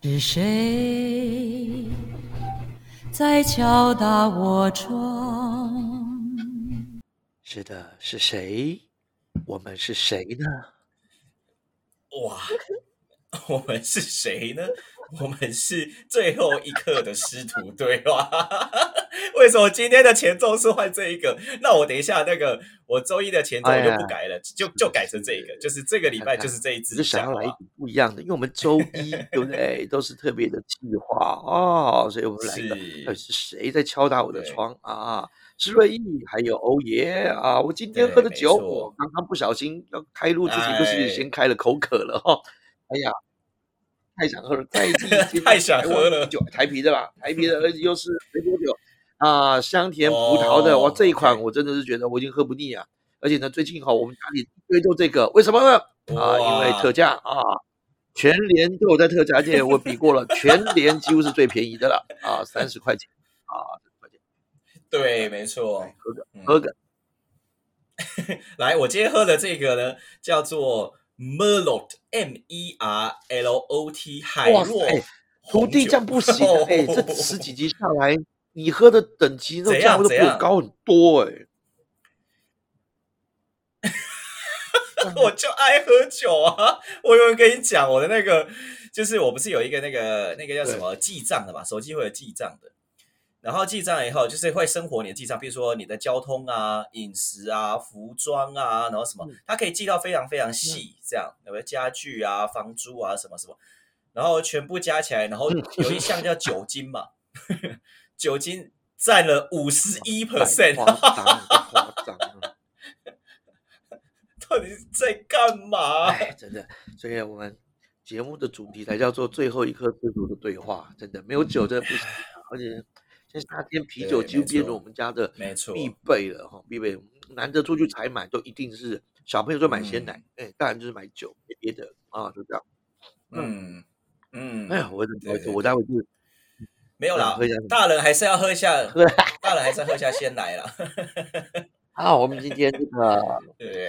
是谁在敲打我窗？是的，是谁？我们是谁呢？哇，我们是谁呢？我们是最后一刻的师徒对话。为什么今天的前奏是换这一个？那我等一下那个我周一的前奏我就不改了，就就改成这一个，就是这个礼拜就是这一支。就想要来一点不一样的，因为我们周一 对不对？都是特别的计划哦，所以我们来一个，到底是谁在敲打我的窗啊？是瑞意，还有欧耶啊！我今天喝的酒，我刚刚不小心要开录之前，不是先开了口渴了哈。哎呀，太想喝了，再次 太想喝了酒，台啤的啦，台啤的，而 且又是没多久啊，香甜葡萄的，哇，这一款我真的是觉得我已经喝不腻啊！而且呢，最近哈，我们家里一堆都这个，为什么呢？啊，因为特价啊，全联都有在特价而且，我比过了，全联几乎是最便宜的了啊，三十块钱啊。对，没错，喝个喝个。来，我今天喝的这个呢，叫做 Merlot，M E R L O T，海洛。徒弟这样不行，哎，这十几集下来，你喝的等级都价位都比我高很多，哎。我就爱喝酒啊！我有跟你讲，我的那个就是我不是有一个那个那个叫什么记账的嘛，手机会有记账的。然后记账以后，就是会生活你的记账，比如说你的交通啊、饮食啊、服装啊，然后什么，它可以记到非常非常细，这样有没有家具啊、房租啊什么什么，然后全部加起来，然后 有一项叫酒精嘛，酒精占了五十一 percent，夸张，到底在干嘛？真的，所以我们节目的主题才叫做最后一刻自助的对话，真的没有酒真的不行，而且。现在夏天啤酒几乎变成我们家的 必备了哈，必备。难得出去采买，都一定是小朋友就买鲜奶，哎，大人就是买酒，没别的啊，就这样。嗯嗯，哎呀，我我待会就没有啦，大人还是要喝一下，大人还是要喝一下鲜奶啦。好，我们今天这个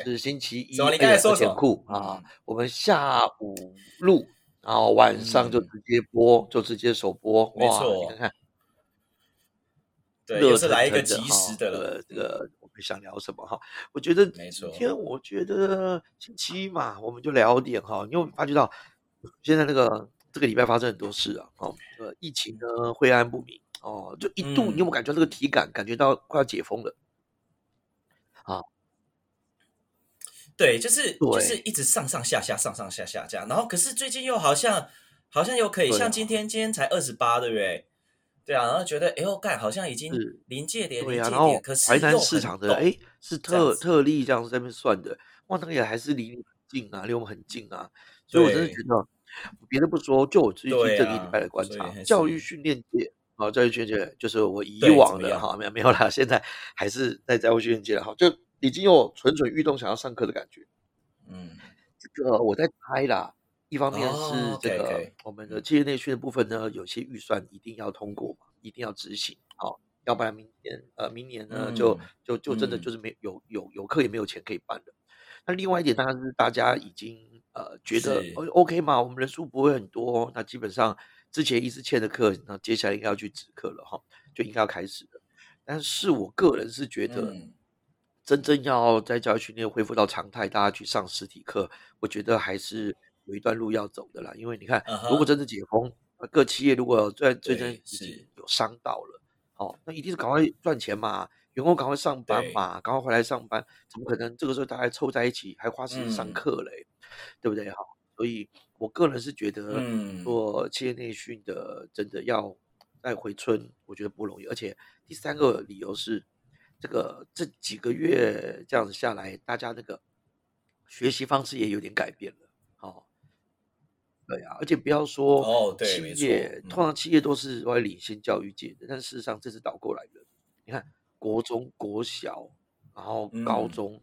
是星期一，你刚才说什么？啊，我们下午录，然后晚上就直接播，就直接首播，没错，看看。对，是来一个及时的了。这个我们想聊什么哈？我觉得没错。今天我觉得星期一嘛，我们就聊点哈。因为发觉到现在那个这个礼拜发生很多事啊，哦，呃，疫情呢晦暗不明哦，就一度你有没有感觉这个体感，感觉到快要解封了？啊？对，就是就是一直上上下下上上下下这样，然后可是最近又好像好像又可以，像今天今天才二十八，对不对？对啊，然后觉得哎呦干，好像已经临界点，对啊，然后台南市场的哎是特特例这样子在那边算的，哇，那个也还是离你很近啊，离我们很近啊，所以我真的觉得，别的不说，就我最近这个礼拜的观察，教育训练界啊，教育训练界就是我以往的哈，没有没有啦，现在还是在教育训练界哈，就已经有蠢蠢欲动想要上课的感觉，嗯，这个我在猜啦。一方面是这个我们的企业内训的部分呢，有些预算一定要通过嘛，一定要执行，好，要不然明年呃明年呢就就就真的就是没有有有课也没有钱可以办的。那另外一点当然是大家已经呃觉得 O K 嘛，我们人数不会很多，那基本上之前一直欠的课，那接下来应该要去止课了哈，就应该要开始了。但是我个人是觉得，真正要在教育训练恢复到常态，大家去上实体课，我觉得还是。有一段路要走的啦，因为你看，如果真的解封，各企业如果在最近已经有伤到了，哦，那一定是赶快赚钱嘛，员工赶快上班嘛，赶快回来上班，怎么可能这个时候大家凑在一起还花时间上课嘞？对不对？哈，所以我个人是觉得，做企业内训的真的要再回春，我觉得不容易。而且第三个理由是，这个这几个月这样子下来，大家那个学习方式也有点改变了，哦。对啊，而且不要说哦，对企业通常企业都是会领先教育界的，但事实上这是倒过来的。你看，国中国小，然后高中、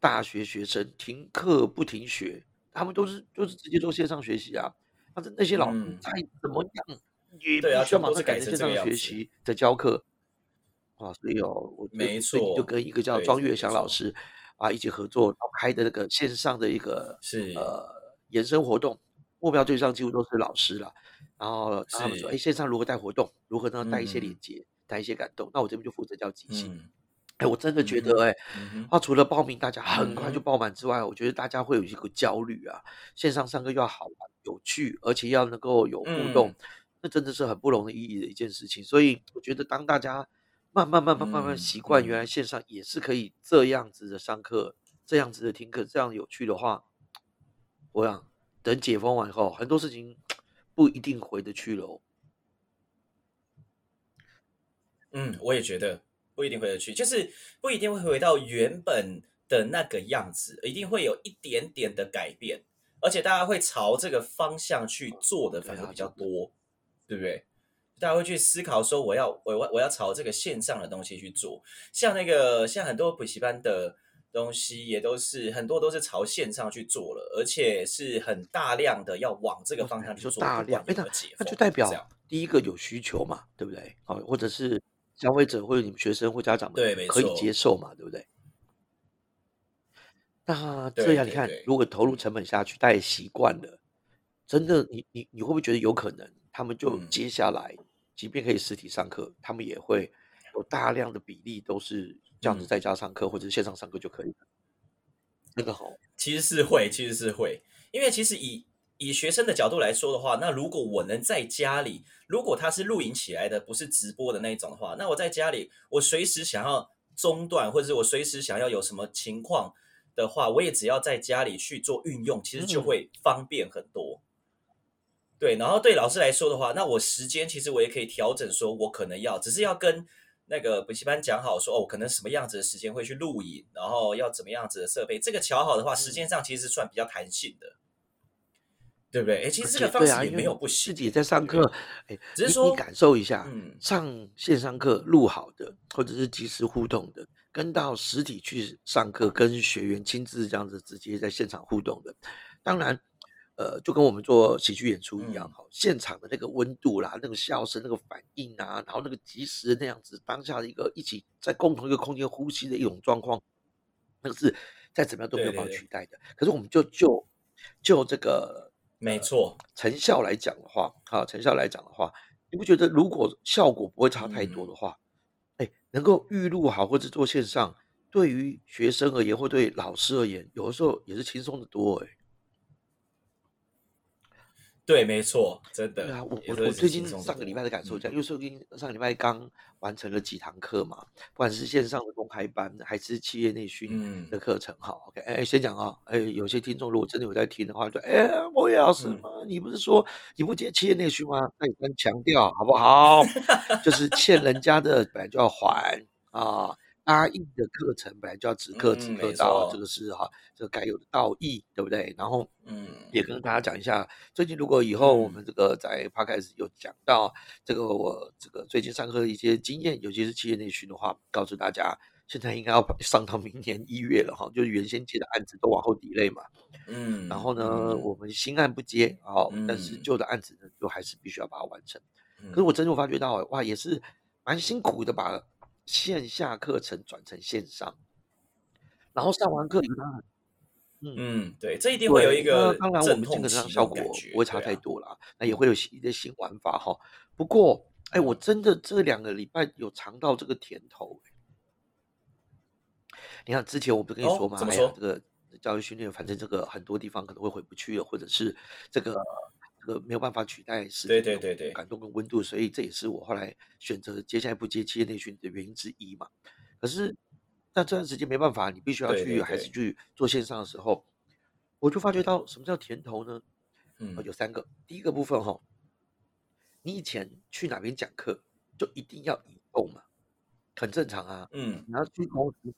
大学学生停课不停学，他们都是都是直接做线上学习啊。但是那些老师再怎么样，也必须要马上改成线上学习的教课啊。所以哦，我没错，就跟一个叫庄月祥老师啊一起合作，然后开的那个线上的一个是呃延伸活动。目标对象几乎都是老师了。然后他们说，哎，线上如何带活动？如何呢？带一些连接，带一些感动。那我这边就负责叫即兴。哎，我真的觉得，哎，啊，除了报名大家很快就爆满之外，我觉得大家会有一个焦虑啊。线上上课又要好玩、有趣，而且要能够有互动，那真的是很不容易的一件事情。所以我觉得，当大家慢慢、慢慢、慢慢习惯原来线上也是可以这样子的上课、这样子的听课、这样有趣的话，我想等解封完以后，很多事情 不一定回得去了。嗯，我也觉得。不一定回得去，就是不一定会回到原本的那个样子，一定会有一点点的改变，而且大家会朝这个方向去做的反而比较多，对不对？大家会去思考说，我要我我我要朝这个线上的东西去做，像那个像很多补习班的东西，也都是很多都是朝线上去做了，而且是很大量的要往这个方向去做。大量，哎，那那就代表第一个有需求嘛，对不对？好，或者是。消费者或者你们学生或家长们可以接受嘛？对不对？那这样你看，如果投入成本下去，大家习惯了，真的，你你你会不会觉得有可能，他们就接下来，即便可以实体上课，他们也会有大量的比例都是这样子在家上课或者线上上课就可以了？那个好，其实是会，其实是会，因为其实以。以学生的角度来说的话，那如果我能在家里，如果他是录影起来的，不是直播的那一种的话，那我在家里，我随时想要中断，或者是我随时想要有什么情况的话，我也只要在家里去做运用，其实就会方便很多。对，然后对老师来说的话，那我时间其实我也可以调整，说我可能要，只是要跟那个补习班讲好，说哦，可能什么样子的时间会去录影，然后要怎么样子的设备，这个调好的话，时间上其实是算比较弹性的。对不对？哎，其实这个方式也没有不自己在上课，哎，只是说你感受一下，上线上课录好的，或者是即时互动的，跟到实体去上课，跟学员亲自这样子直接在现场互动的，当然，呃，就跟我们做喜剧演出一样，哈，现场的那个温度啦，那个笑声，那个反应啊，然后那个即时那样子，当下的一个一起在共同一个空间呼吸的一种状况，那个是再怎么样都没有办法取代的。可是我们就就就这个。没错，成效来讲的话，啊，成效来讲的话，你不觉得如果效果不会差太多的话，哎，能够预录好或者做线上，对于学生而言或对老师而言，有的时候也是轻松的多，哎。对，没错，真的。对啊，我我我最近上个礼拜的感受讲，因为最近上个礼拜刚完成了几堂课嘛，不管是线上的公开班还是企业内训的课程，哈，OK，哎，先讲啊，哎，有些听众如果真的有在听的话，就哎，莫老师吗？你不是说你不接企业内训吗？那你先强调好不好？就是欠人家的本来就要还啊。答应的课程本来就要直课直课到，这个是哈，这个该有的道义，对不对？然后，嗯，也跟大家讲一下，最近如果以后我们这个在 p 开始有讲到这个我这个最近上课的一些经验，尤其是企业内训的话，告诉大家，现在应该要上到明年一月了哈，就是原先接的案子都往后抵类嘛，嗯，然后呢，我们新案不接啊，但是旧的案子呢，就还是必须要把它完成。可是我真的发觉到，哇，也是蛮辛苦的吧。线下课程转成线上，然后上完课以后，嗯嗯，对，这一定会有一个当然我们基本上效果不会差太多啦，那也会有一些新玩法哈。不过，哎，我真的这两个礼拜有尝到这个甜头。你看之前我不是跟你说吗？哎呀，这个教育训练，反正这个很多地方可能会回不去了，或者是这个。个没有办法取代是对对对对感动跟温度，所以这也是我后来选择接下来不接企业内训的原因之一嘛。可是那这段时间没办法，你必须要去还是去做线上的时候，我就发觉到什么叫甜头呢？嗯，有三个。第一个部分哈，你以前去哪边讲课就一定要移动嘛，很正常啊。嗯，你要去公司。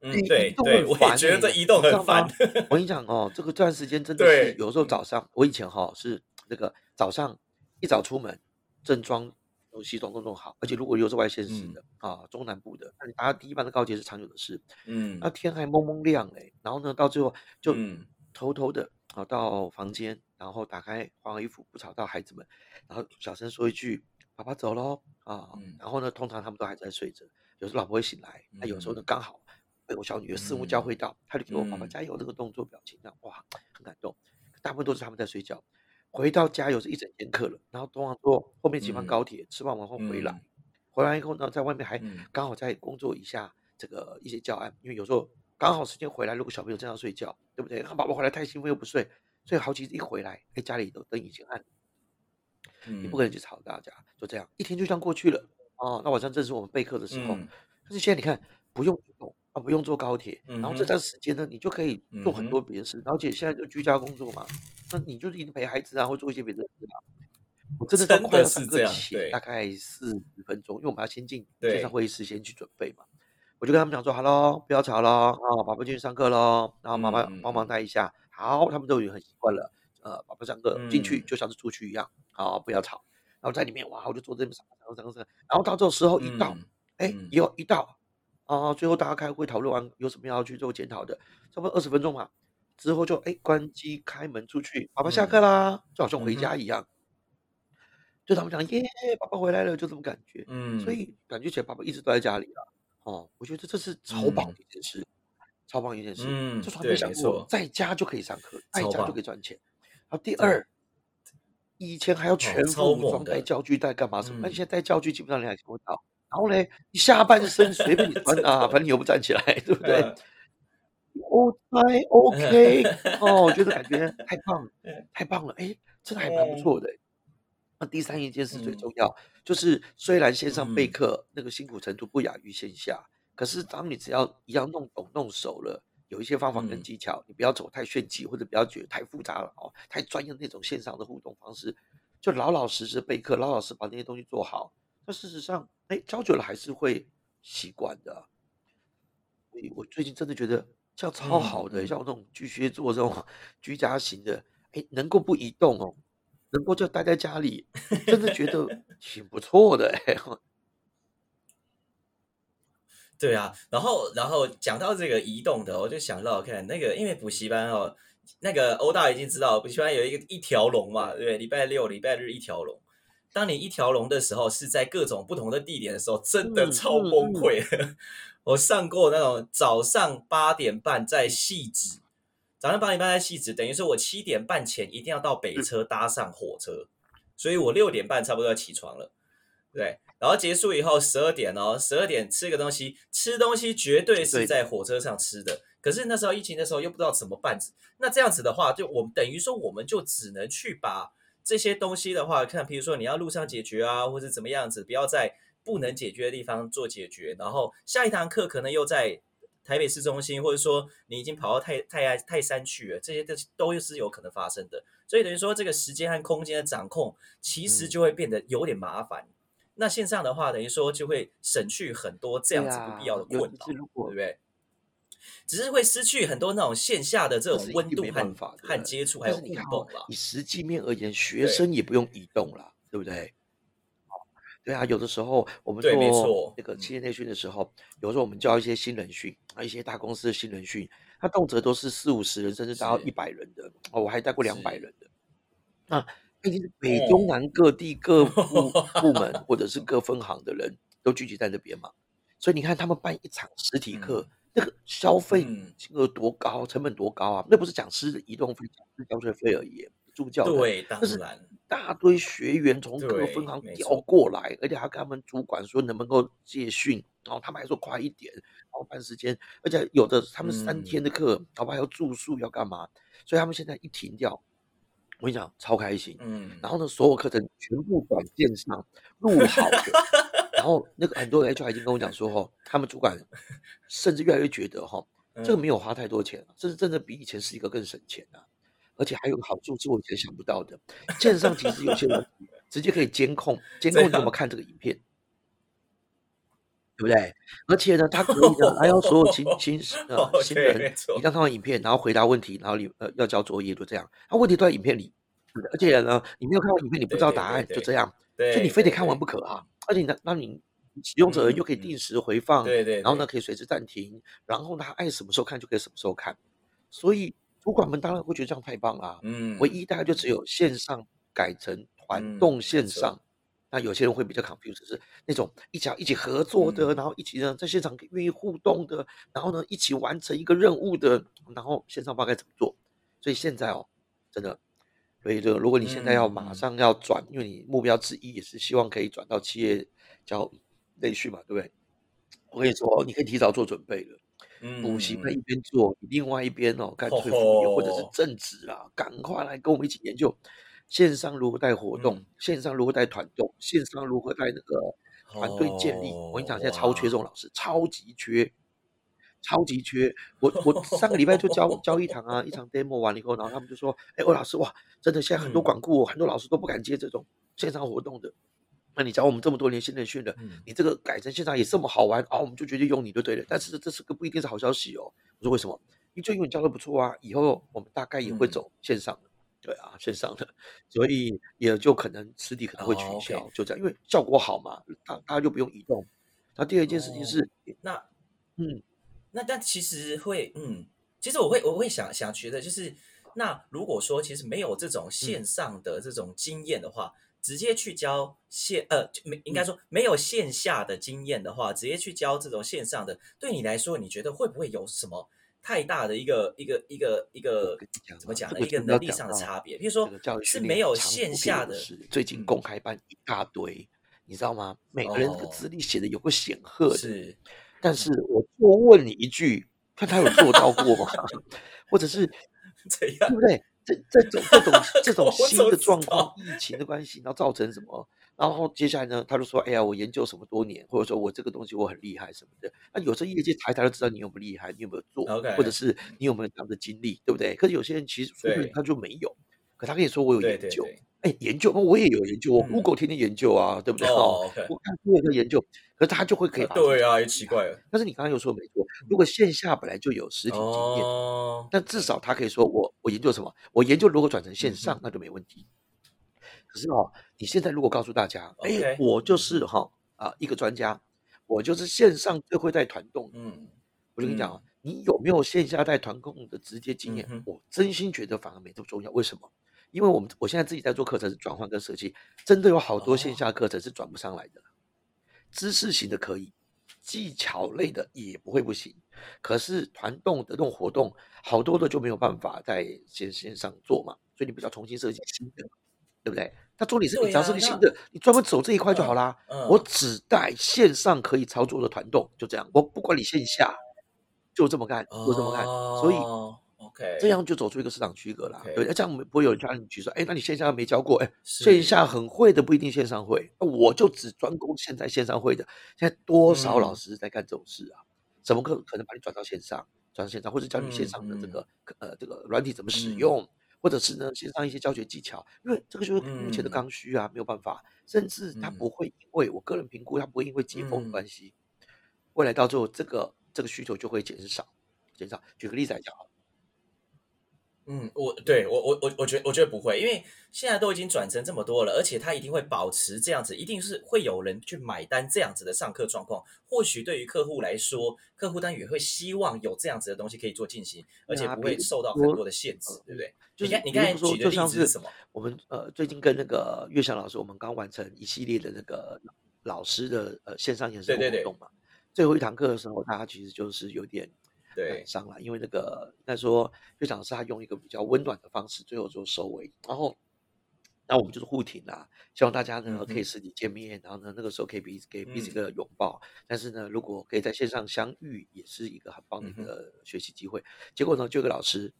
嗯，对对，我也觉得这移动很烦。我跟你讲哦，这个这段时间真的是有时候早上，我以前哈是那个早上一早出门，正装东西装都弄好，而且如果又是外县市的啊，中南部的，那你搭第一班的高铁是常有的事。嗯，那天还蒙蒙亮嘞，然后呢，到最后就偷偷的啊到房间，然后打开换好衣服，不吵到孩子们，然后小声说一句：“爸爸走喽。”啊，然后呢，通常他们都还在睡着，有时候老婆会醒来，那有时候呢刚好。被我小女儿四目交汇到，她就给我爸爸加油那个动作表情，那哇很感动。大部分都是他们在睡觉，回到家又是一整天课了，然后通常坐后面几班高铁，吃完晚饭回来，回来以后呢，在外面还刚好在工作一下这个一些教案，因为有时候刚好时间回来，如果小朋友正要睡觉，对不对？他宝宝回来太兴奋又不睡，所以好几次一回来，哎，家里都灯已经暗，你不可能去吵大家，就这样一天就这样过去了。哦，那晚上正是我们备课的时候，但是现在你看不用动啊，不用坐高铁，然后这段时间呢，你就可以做很多别的事，而且现在就居家工作嘛，那你就是一直陪孩子啊，或做一些别的事啊。我真的都快要上课前大。概四十分钟，因为我们要先进线上会议室先去准备嘛，我就跟他们讲说，好喽，不要吵喽，啊，宝宝进去上课喽，然后妈妈帮忙带一下，好，他们都已经很习惯了，呃，宝宝上课进去就像是出去一样，好，不要吵。然后在里面哇，我就坐这么啥啥啥啥，然后到这个时候一到，哎，有一到啊，最后大家开会讨论完有什么要去做检讨的，差不多二十分钟嘛，之后就哎关机开门出去，爸爸下课啦，就好像回家一样，就他们讲耶，爸爸回来了，就这种感觉，嗯，所以感觉起来爸爸一直都在家里了，哦，我觉得这是超棒的一件事，超棒一件事，嗯，就从来没想过在家就可以上课，在家就可以赚钱，然后第二。以前还要全副武装带教具带干嘛什么？那现在带教具基本上你还看不到。然后嘞，你下半身随便你穿啊，反正你又不站起来，对不对？OK OK，哦，我觉得感觉太棒了，太棒了，哎，真的还蛮不错的。那第三一件事最重要，就是虽然线上备课那个辛苦程度不亚于线下，可是当你只要一样弄懂弄熟了。有一些方法跟技巧，你不要走太炫技，或者不要觉得太复杂了哦，太专业的那种线上的互动方式，就老老实实备课，老老实把那些东西做好。那事实上，哎，教久了还是会习惯的。所以我最近真的觉得这样超好的，像我这种巨蟹座这种 居家型的，哎，能够不移动哦，能够就待在家里，真的觉得 挺不错的哎。对啊，然后然后讲到这个移动的，我就想到看那个，因为补习班哦，那个欧大已经知道补习班有一个一条龙嘛，对礼拜六、礼拜日一条龙。当你一条龙的时候，是在各种不同的地点的时候，真的超崩溃。我上过那种早上八点半在戏子，早上八点半在戏子，等于说我七点半前一定要到北车搭上火车，所以我六点半差不多要起床了，对。然后结束以后十二点哦，十二点吃个东西，吃东西绝对是在火车上吃的。可是那时候疫情的时候又不知道怎么办，那这样子的话，就我们等于说我们就只能去把这些东西的话，看，比如说你要路上解决啊，或者怎么样子，不要在不能解决的地方做解决。然后下一堂课可能又在台北市中心，或者说你已经跑到泰泰泰山去了，这些都都是有可能发生的。所以等于说这个时间和空间的掌控，其实就会变得有点麻烦。那线上的话，等于说就会省去很多这样子不必要的困扰，对不对？只是会失去很多那种线下的这种温度和和接触，还有互动了。以实际面而言，学生也不用移动了，对不对？对啊，有的时候我们做那个企业内训的时候，有时候我们教一些新人训啊，一些大公司的新人训，他动辄都是四五十人，甚至达到一百人的。哦，我还带过两百人的。那毕竟是北中南各地各部 部门或者是各分行的人都聚集在那边嘛，所以你看他们办一场实体课，那个消费金额多高，成本多高啊？那不是讲师的移动费、讲师交学费而已，助教对，当然大堆学员从各分行调过来，而且还跟他们主管说能不能够借训，然后他们还说快一点，然后办时间，而且有的他们三天的课，好吧，要住宿要干嘛？所以他们现在一停掉。我跟你讲，超开心。嗯，然后呢，所有课程全部转线上录好的。然后那个很多 HR 已经跟我讲说，哦，他们主管甚至越来越觉得，哈，这个没有花太多钱，这是真的比以前是一个更省钱的，而且还有个好处是我以前想不到的，线上其实有些人直接可以监控，监控你怎么看这个影片，对不对？而且呢，他可以的，还要所有新新呃新人，你让他看影片，然后回答问题，然后你呃要交作业，就这样。他问题都在影片里，而且呢，你没有看过影片，你不知道答案，就这样。所以你非得看完不可啊！而且呢，那你使用者又可以定时回放，对对，然后呢可以随时暂停，然后他爱什么时候看就可以什么时候看。所以主管们当然会觉得这样太棒了。嗯，唯一大概就只有线上改成团动线上。那有些人会比较 confused，是那种一起一起合作的，然后一起呢在现场愿意互动的，然后呢一起完成一个任务的，然后线上不知道该怎么做。所以现在哦，真的所以，这个如果你现在要马上要转，因为你目标之一也是希望可以转到企业教内训嘛，对不对？我跟你说，你可以提早做准备了。补习班一边做，另外一边哦，干脆副业或者是正职啊，赶快来跟我们一起研究线上如何带活动，线上如何带团动，线上如何带那个团队建立。我跟你讲，现在超缺这种老师，超级缺，超级缺。我我上个礼拜就教 教一堂啊，一场 demo 完了以后，然后他们就说：“哎，欧老师哇，真的现在很多管顾，很多老师都不敢接这种线上活动的。”那你教我们这么多年新人训的，你这个改成线上也这么好玩啊，我们就决定用你就对了。但是这是个不一定是好消息哦。我说为什么？因为最近你教的不错啊，以后我们大概也会走线上的，对啊，线上的，所以也就可能实体可能会取消，就这样，因为效果好嘛，大大家就不用移动。那第二件事情是，那嗯，那但其实会嗯，其实我会我会想想觉得就是，那如果说其实没有这种线上的这种经验的话。直接去教线呃，没应该说没有线下的经验的话，直接去教这种线上的，对你来说，你觉得会不会有什么太大的一个一个一个一个怎么讲呢？一个能力上的差别？比如说，是没有线下的，最近公开班一大堆，你知道吗？每个人的资历写的有个显赫的，是，但是我多问你一句，看他有做到过吗？或者是 怎样，对不对？这这种这种 这种新的状况，疫情的关系，然后造成什么？然后接下来呢，他就说：“哎呀，我研究什么多年，或者说我这个东西我很厉害什么的。”那有时候业界查一查就知道你有没有厉害，你有没有做，或者是你有没有这样的经历，对不对？可是有些人其实说不定他就没有，可他跟你说我有研究。哎，研究，那我也有研究，我 Google 天天研究啊，对不对？哦，我看书也在研究，可是他就会可以。对啊，也奇怪了。但是你刚刚又说没错，如果线下本来就有实体经验，但至少他可以说我我研究什么，我研究如果转成线上，那就没问题。可是哦，你现在如果告诉大家，哎，我就是哈啊一个专家，我就是线上最会带团动，嗯，我就跟你讲啊，你有没有线下带团控的直接经验？我真心觉得反而没这么重要，为什么？因为我们我现在自己在做课程是转换跟设计，真的有好多线下课程是转不上来的。知识型的可以，技巧类的也不会不行。可是团动的这种活动，好多的就没有办法在线线上做嘛，所以你不要重新设计新的，对不对？他做你是你只要设计新的，你专门走这一块就好啦。我只带线上可以操作的团动，就这样。我不管你线下，就这么干，就这么干。所以。这样就走出一个市场区隔了，对，这样不会有人叫你举说，哎，那你线下没教过，哎，线下很会的不一定线上会，那我就只专攻现在线上会的。现在多少老师在干这种事啊？怎么可可能把你转到线上，转到线上，或者教你线上的这个呃这个软体怎么使用，或者是呢线上一些教学技巧？因为这个就是目前的刚需啊，没有办法，甚至他不会因为我个人评估，他不会因为解封的关系，未来到最后这个这个需求就会减少，减少。举个例子来讲。嗯，我对我我我我觉得我觉得不会，因为现在都已经转成这么多了，而且他一定会保持这样子，一定是会有人去买单这样子的上课状况。或许对于客户来说，客户单也会希望有这样子的东西可以做进行，而且不会受到很多的限制，对不对？你看你刚才举的例子是什么？我们呃最近跟那个岳翔老师，我们刚完成一系列的那个老师的呃线上演示活动嘛，最后一堂课的时候，大家其实就是有点。对，伤了，因为那个那时候队长是他用一个比较温暖的方式，最后做收尾。然后，那我们就是互挺啦，希望大家呢可以实体见面，然后呢那个时候可以彼此给彼此一个拥抱。但是呢，如果可以在线上相遇，也是一个很棒的一个学习机会。结果呢，就有个老师，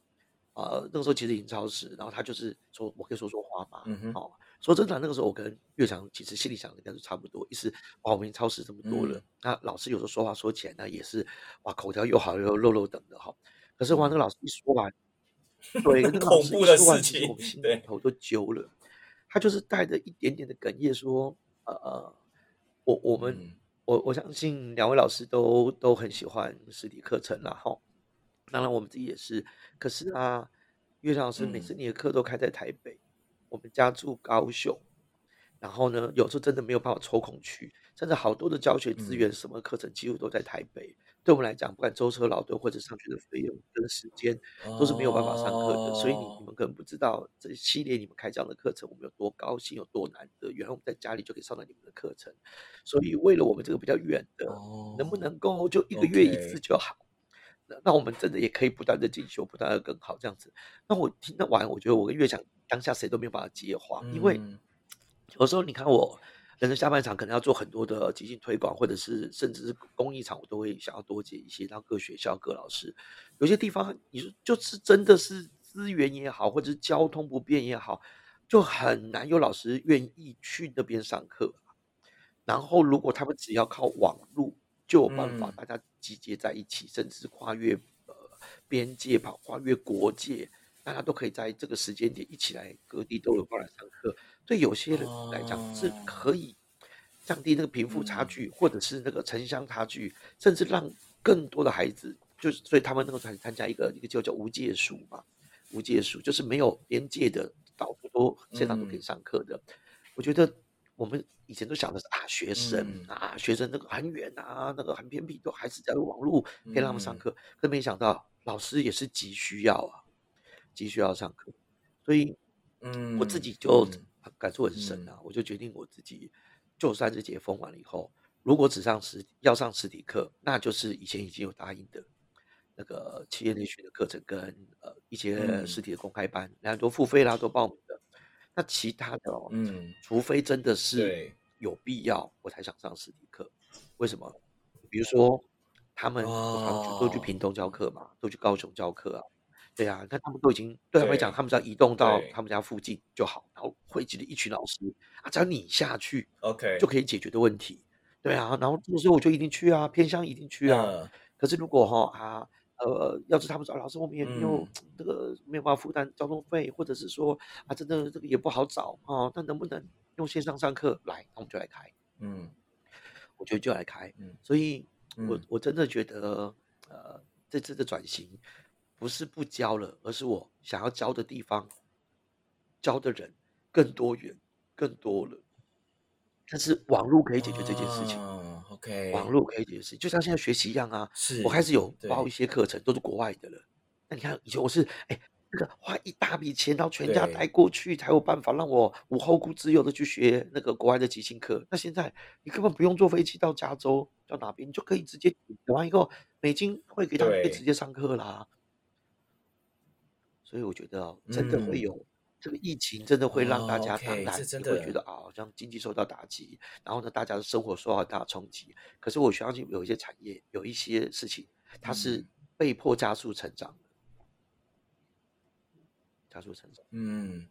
呃，那个时候其实已经超时，然后他就是说我可以说说话嘛，嗯哼，好。说真的，那个时候我跟岳强其实心里想的应该是差不多，意思哇，我们超时这么多了。那老师有时候说话说起来呢，也是哇，口条又好又肉肉等的哈。可是哇，那个老师一说完，对，那 个老师一说完，其实我们心里头都揪了。他就是带着一点点的哽咽说：“呃呃，我我们我我相信两位老师都都很喜欢实体课程了哈。当然我们自己也是。可是啊，岳强老师每次你的课都开在台北。”我们家住高雄，然后呢，有时候真的没有办法抽空去，甚至好多的教学资源、什么课程几乎都在台北。对我们来讲，不管舟车劳顿或者上学的费用跟时间，都是没有办法上课的。所以你你们可能不知道，这系列你们开这样的课程，我们有多高兴，有多难得。原来我们在家里就可以上到你们的课程，所以为了我们这个比较远的，能不能够就一个月一次就好？那我们真的也可以不断的进修，不断的更好这样子。那我听得完，我觉得我跟月强当下谁都没有办法接话，因为有时候你看我人生下半场可能要做很多的即兴推广，或者是甚至是公益场，我都会想要多接一些，让各学校各老师。有些地方你说就是真的是资源也好，或者是交通不便也好，就很难有老师愿意去那边上课。然后如果他们只要靠网络。就有办法，大家集结在一起，甚至跨越呃边界吧，跨越国界，大家都可以在这个时间点一起来，各地都有过来上课。对有些人来讲，是可以降低那个贫富差距，或者是那个城乡差距，甚至让更多的孩子，就是所以他们能够参参加一个一个叫叫无界数嘛，无界数就是没有边界的，到处都现场都可以上课的。我觉得。我们以前都想的是啊，学生啊，学生那个很远啊，那个很偏僻，都还是在网络可以让他们上课。可没想到，老师也是急需要啊，急需要上课。所以，嗯，我自己就感触很深啊。我就决定我自己，就算是解封完了以后，如果只上实要上实体课，那就是以前已经有答应的那个企业内训的课程跟呃一些实体的公开班，然后都付费啦，都报名的。那其他的哦，嗯，除非真的是有必要，我才想上实体课。为什么？比如说他们都去屏东教课嘛，都去高雄教课啊。对啊，你看他们都已经对他们来讲，他们只要移动到他们家附近就好，然后汇集了一群老师啊，只要你下去，OK，就可以解决的问题。对啊，然后这个时候我就一定去啊，偏乡一定去啊。可是如果哈啊。呃，要是他们说老师，我们也没有这个没有办法负担交通费，或者是说啊，真的这个也不好找啊，那能不能用线上上课来？那我们就来开，嗯，我觉得就来开，嗯，所以我我真的觉得，呃，这次的转型不是不教了，而是我想要教的地方，教的人更多元、更多了。但是网络可以解决这件事情，OK，网络可以解决事情，就像现在学习一样啊。是，我开始有报一些课程，都是国外的了。那你看，以前我是哎，那个花一大笔钱，然后全家带过去，才有办法让我无后顾之忧的去学那个国外的即兴课。那现在你根本不用坐飞机到加州，到哪边，你就可以直接学完以后，美金会给他们可以直接上课啦。所以我觉得真的会有。这个疫情真的会让大家当然你会觉得啊，好像经济受到打击，然后呢，大家的生活受到很大冲击。可是我相信有一些产业，有一些事情，它是被迫加速成长的，加速成长。嗯，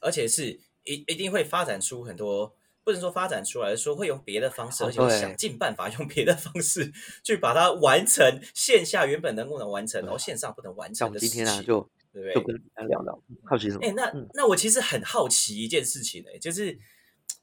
而且是一一定会发展出很多，不能说发展出来，说会用别的方式，而且想尽办法用别的方式去把它完成线下原本能不能完成，然后线上不能完成的事情。就。就跟大家聊聊，好奇什么？哎，那那我其实很好奇一件事情哎，就是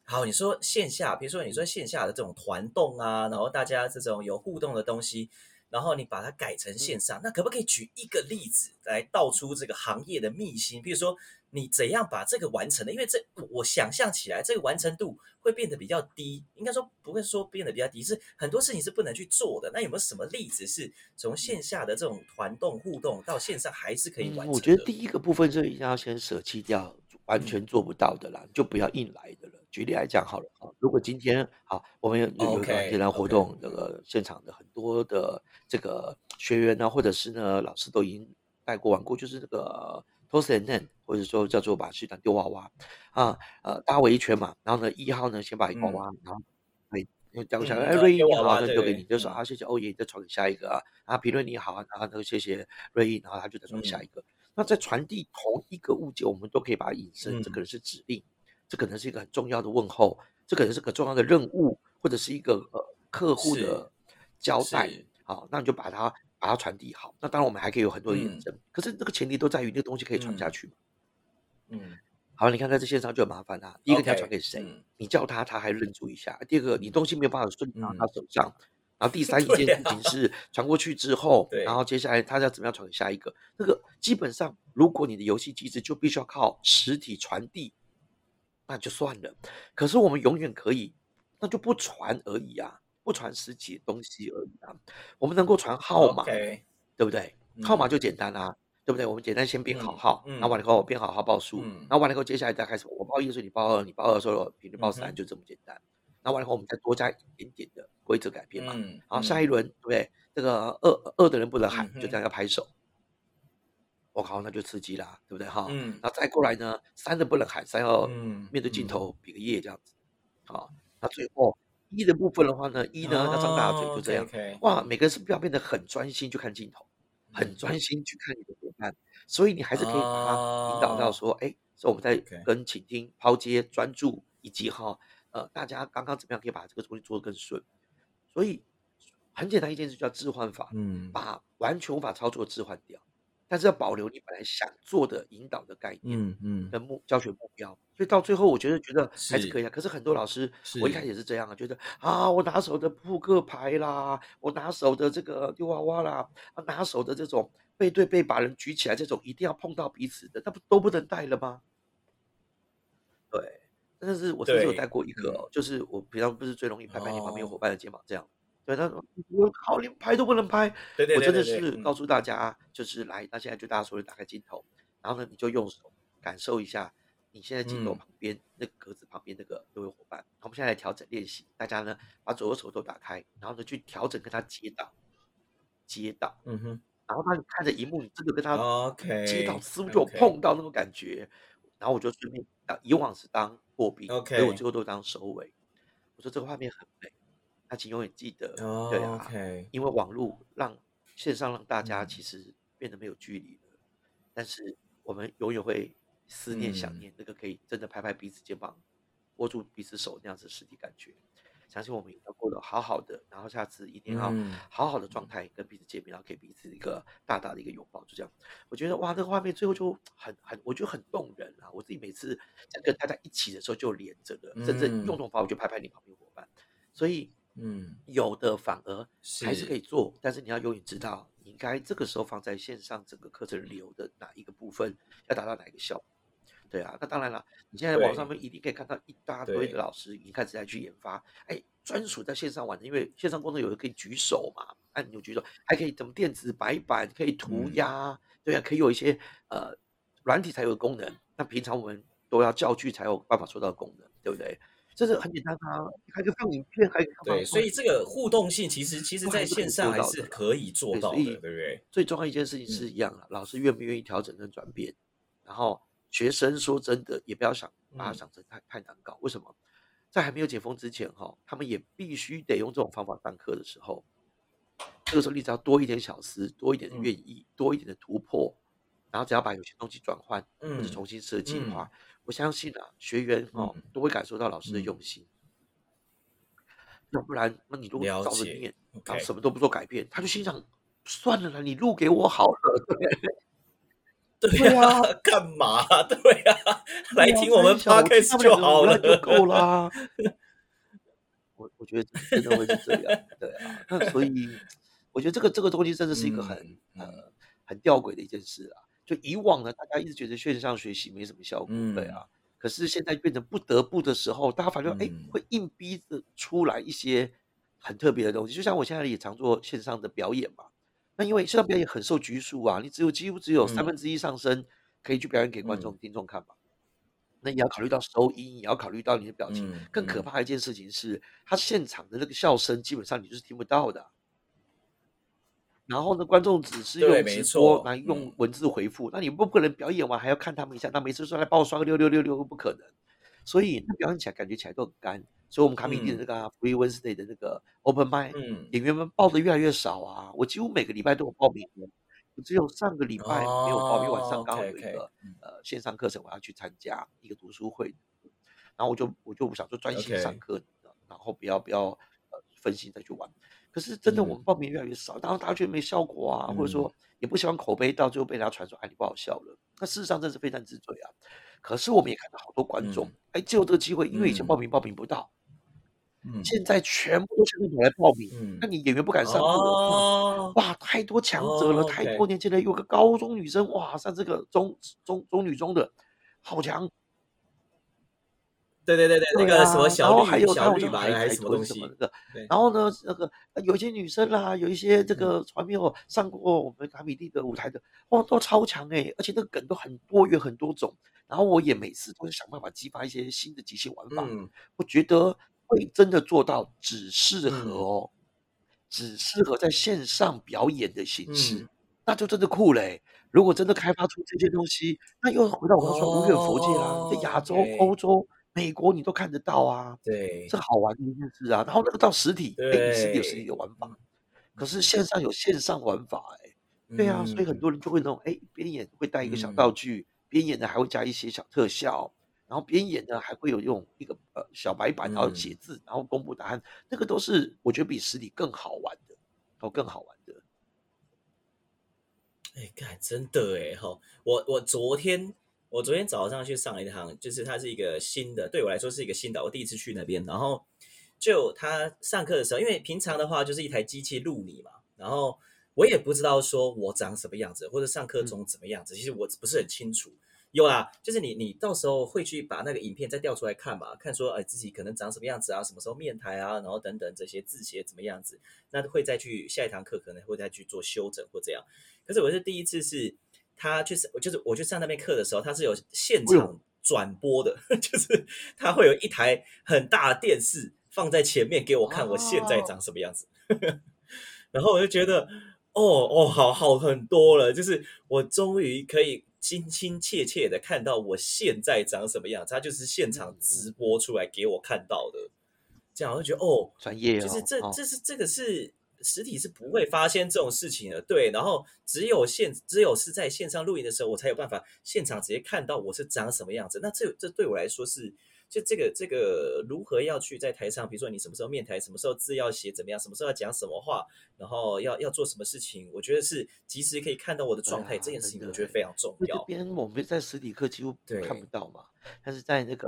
好，你说线下，比如说你说线下的这种团动啊，然后大家这种有互动的东西，然后你把它改成线上，那可不可以举一个例子来道出这个行业的秘辛？比如说。你怎样把这个完成的？因为这我想象起来，这个完成度会变得比较低。应该说不会说变得比较低，是很多事情是不能去做的。那有没有什么例子是从线下的这种团动互动到线上还是可以完成？我觉得第一个部分是一定要先舍弃掉完全做不到的啦，就不要硬来的了。举例来讲好了啊，如果今天好，我们有有一个简单活动，这个现场的很多的这个学员呢，或者是呢老师都已经带过玩过，就是这个。Toss and then，或者说叫做把市场丢娃娃啊，呃，搭围一圈嘛，然后呢，一号呢先把一个娃娃，然后哎，又掉下来，哎，瑞英你好，就丢给你，就说啊，谢谢欧爷，再传给下一个啊，啊，评论你好啊，然后呢，谢谢瑞英，然后他就再传下一个。那在传递同一个物件，我们都可以把它引申，这可能是指令，这可能是一个很重要的问候，这可能是个重要的任务，或者是一个呃客户的交代，好，那你就把它。把它传递好，那当然我们还可以有很多的验证，可是这个前提都在于那个东西可以传下去。嗯，好，你看在这线上就很麻烦啦。第一个你要传给谁？你叫他，他还认住一下。第二个，你东西没有办法顺利到他手上。然后第三 一件事情是传过去之后，然后接下来他要怎么样传给下一个？那个基本上，如果你的游戏机制就必须要靠实体传递，那就算了。可是我们永远可以，那就不传而已啊。不传实体东西而已啊，我们能够传号码，对不对？号码就简单啦，对不对？我们简单先编好号，然后完了以后编好号报数，然后完了以后接下来再开始，我报一的时候你报二，你报二的时候频率报三，就这么简单。那完了以后我们再多加一点点的规则改变嘛，然后下一轮对不对？这个二二的人不能喊，就这样要拍手。我靠，那就刺激啦，对不对哈？嗯。那再过来呢，三的不能喊，三要面对镜头比个耶这样子。好，那最后一的部分的话呢，一呢要张大嘴，就这样。哇，每个人是不是要变得很专心去看镜头，很专心去看你的伙伴？所以你还是可以把它引导到说，哎，说我们在跟倾听、抛接、专注，以及哈，呃，大家刚刚怎么样可以把这个东西做得更顺？所以很简单一件事叫置换法，嗯，把完全无法操作置换掉。但是要保留你本来想做的引导的概念，嗯嗯，的目教学目标，所以到最后我觉得觉得还是可以啊。可是很多老师，我一开始也是这样啊，觉得啊，我拿手的扑克牌啦，我拿手的这个丢娃娃啦，啊，拿手的这种背对背把人举起来这种，一定要碰到彼此的，那不都不能带了吗？对，但是我甚至有带过一个，就是我平常不是最容易拍拍你旁边伙伴的肩膀这样。对，他说：“我靠，连拍都不能拍。”对对对我真的是告诉大家，就是来，那现在就大家所有打开镜头，然后呢，你就用手感受一下，你现在镜头旁边那个格子旁边那个各位伙伴。我们现在来调整练习，大家呢把左右手都打开，然后呢去调整跟他接到，接到，嗯哼，然后当你看着荧幕，你真的跟他接到，似乎就碰到那种感觉，然后我就顺便，以往是当破冰，所以我最后都当收尾。我说这个画面很美。那请永远记得，对啊，因为网络让线上让大家其实变得没有距离了，但是我们永远会思念、想念那个可以真的拍拍彼此肩膀、握住彼此手那样子实体感觉。相信我们要过得好好的，然后下次一定要好好的状态跟彼此见面，然后给彼此一个大大的一个拥抱，就这样。我觉得哇，这个画面最后就很很，我觉得很动人啊！我自己每次在跟大家一起的时候就连着的，真正用这种方法就拍拍你旁边伙伴，所以。嗯，有的反而还是可以做，但是你要永远知道，你应该这个时候放在线上整个课程流的哪一个部分，要达到哪一个效果。对啊，那当然了，你现在网上面一定可以看到一大堆的老师已经开始在去研发，哎，专属在线上玩的，因为线上功能有的可以举手嘛，按钮举手，还可以怎么电子白板可以涂鸦，对啊，可以有一些呃软体才有的功能，那平常我们都要教具才有办法做到功能，对不对？这是很简单啊，还可以放影片，还可以对，所以这个互动性其实其实在线上还是可以做到的，对不对？最重要一件事情是一样的，老师愿不愿意调整跟转变，然后学生说真的也不要想把它想成太太难搞。为什么？在还没有解封之前哈，他们也必须得用这种方法上课的时候，这个时候你只要多一点小思，多一点的愿意，多一点的突破，然后只要把有些东西转换或者重新设计的话。我相信啊，学员哦都会感受到老师的用心。要不然，那你如果照着念，然后什么都不做改变，他就心想：算了啦，你录给我好了。对呀，干嘛？对呀，来听我们 podcast 就好了，就够啦。我我觉得真的会是这样，对啊。那所以，我觉得这个这个东西真的是一个很呃很吊诡的一件事啊。就以往呢，大家一直觉得线上学习没什么效果，对啊。可是现在变成不得不的时候，大家发现哎，会硬逼着出来一些很特别的东西。就像我现在也常做线上的表演嘛。那因为线上表演很受拘束啊，你只有几乎只有三分之一上身可以去表演给观众听众看嘛。那你要考虑到收音，也要考虑到你的表情。更可怕一件事情是，他现场的那个笑声基本上你就是听不到的。然后呢，观众只是用直播来用文字回复，那你不可能表演完还要看他们一下，那每次说来帮我刷个六六六六不可能，所以那表演起来感觉起来都很干。所以我们卡米蒂的那个 Free Wednesday 的那个 Open m i d 演员们报的越来越少啊。我几乎每个礼拜都有报名，我只有上个礼拜没有报，因为晚上刚好有一个呃线上课程我要去参加一个读书会，然后我就我就想说专心上课，然后不要不要呃分心再去玩。可是真的，我们报名越来越少，然后大家觉得没效果啊，或者说也不希望口碑到最后被人家传说，哎，你不好笑了。那事实上真是非常之罪啊。可是我们也看到好多观众，哎，借由这个机会，因为以前报名报名不到，嗯，现在全部都全部来报名，嗯，那你演员不敢上课，哇，太多强者了，太多年轻人，有个高中女生，哇，上这个中中中女中的，好强。对对对对，那个什么小绿小绿吧，还是什么东西？然后呢，那个有一些女生啦，有一些这个从来没有上过我们卡米蒂的舞台的，哇，都超强哎！而且那个梗都很多元很多种。然后我也每次都是想办法激发一些新的即兴玩法。我觉得会真的做到只适合哦只适合在线上表演的形式，那就真的酷嘞。如果真的开发出这些东西，那又回到我刚说无远佛界啦，在亚洲、欧洲、美国你都看得到啊。对，这好玩的一件事啊。然后那个到实体，哎，实体有实体的玩法，可是线上有线上玩法，哎，对啊，所以很多人就会那种，哎，边演会带一个小道具，边演呢还会加一些小特效。然后边演呢，还会有用一个呃小白板，然后写字，然后公布答案，那个都是我觉得比实体更好玩的，哦，更好玩的。哎，看真的哎哈，我我昨天我昨天早上去上了一堂，就是它是一个新的，对我来说是一个新的，我第一次去那边，然后就他上课的时候，因为平常的话就是一台机器录你嘛，然后我也不知道说我长什么样子，或者上课中怎么样子，其实我不是很清楚。有啦，就是你，你到时候会去把那个影片再调出来看吧，看说，哎，自己可能长什么样子啊，什么时候面台啊，然后等等这些字写怎么样子，那会再去下一堂课可能会再去做修整或这样。可是我是第一次是，他就是我就是我去上那边课的时候，他是有现场转播的，就是他会有一台很大的电视放在前面给我看我现在长什么样子，然后我就觉得，哦哦，好好很多了，就是我终于可以。亲亲切切的看到我现在长什么样子，他就是现场直播出来给我看到的，这样我就觉得哦，专业，就是这这是这个是实体是不会发生这种事情的，对，然后只有现只有是在线上录影的时候，我才有办法现场直接看到我是长什么样子，那这这对我来说是。就这个这个如何要去在台上，比如说你什么时候面台，什么时候字要写怎么样，什么时候要讲什么话，然后要要做什么事情，我觉得是及时可以看到我的状态，这件事情我觉得非常重要。这边我们在实体课几乎看不到嘛，但是在那个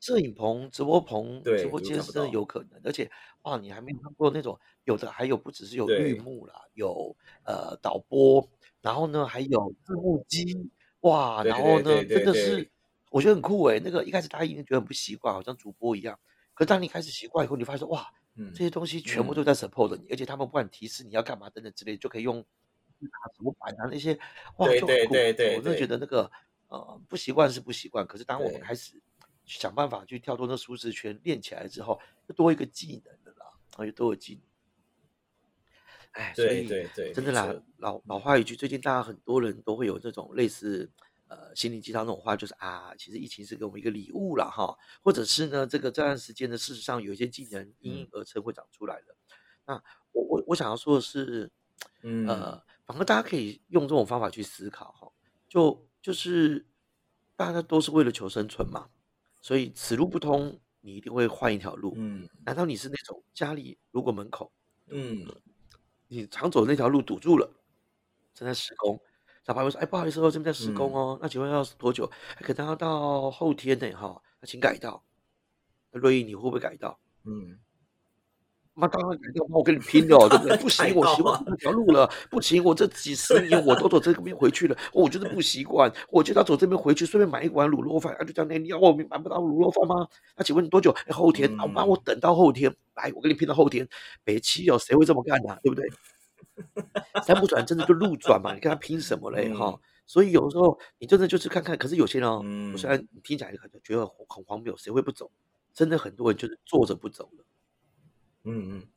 摄影棚、直播棚、直播间是真的有可能，而且哇，你还没有看过那种有的还有不只是有绿幕啦，有呃导播，然后呢还有字幕机，哇，然后呢真的是。我觉得很酷诶，那个一开始大家一定觉得很不习惯，好像主播一样。可当你开始习惯以后，你发现哇，这些东西全部都在 support 你，而且他们不管提示你要干嘛等等之类，就可以用打什么板啊那些，哇，就很酷。我真的觉得那个呃不习惯是不习惯，可是当我们开始想办法去跳脱那舒适圈，练起来之后，就多一个技能的啦，然后就多个技能。哎，所以真的啦，老老话一句，最近大家很多人都会有这种类似。呃，心灵鸡汤那种话就是啊，其实疫情是给我们一个礼物了哈，或者是呢，这个这段时间呢，事实上有一些技能因应而成会长出来的。那我我我想要说的是，呃，反正大家可以用这种方法去思考哈，就就是大家都是为了求生存嘛，所以此路不通，你一定会换一条路。嗯，难道你是那种家里如果门口，嗯，你常走那条路堵住了，正在施工？小朋友说：“哎，不好意思哦，这边在施工哦。那请问要多久？可能要到后天呢，哈。那请改道。瑞意，你会不会改道？嗯，妈当然改道，我跟你拼了，对不对？不行，我习惯那条路了。不行，我这几十年我都走这边回去了，我就是不习惯。我就要走这边回去，顺便买一碗卤肉饭。啊，就这样，你要我买不到卤肉饭吗？那请问你多久？后天，我妈，我等到后天。来，我跟你拼到后天。北七哦，谁会这么干呢？对不对？”三不转，真的就路转嘛？你跟他拼什么嘞？哈，所以有的时候你真的就是看看。可是有些人哦，虽然听起来很觉得很荒谬，谁会不走？真的很多人就是坐着不走了。嗯嗯，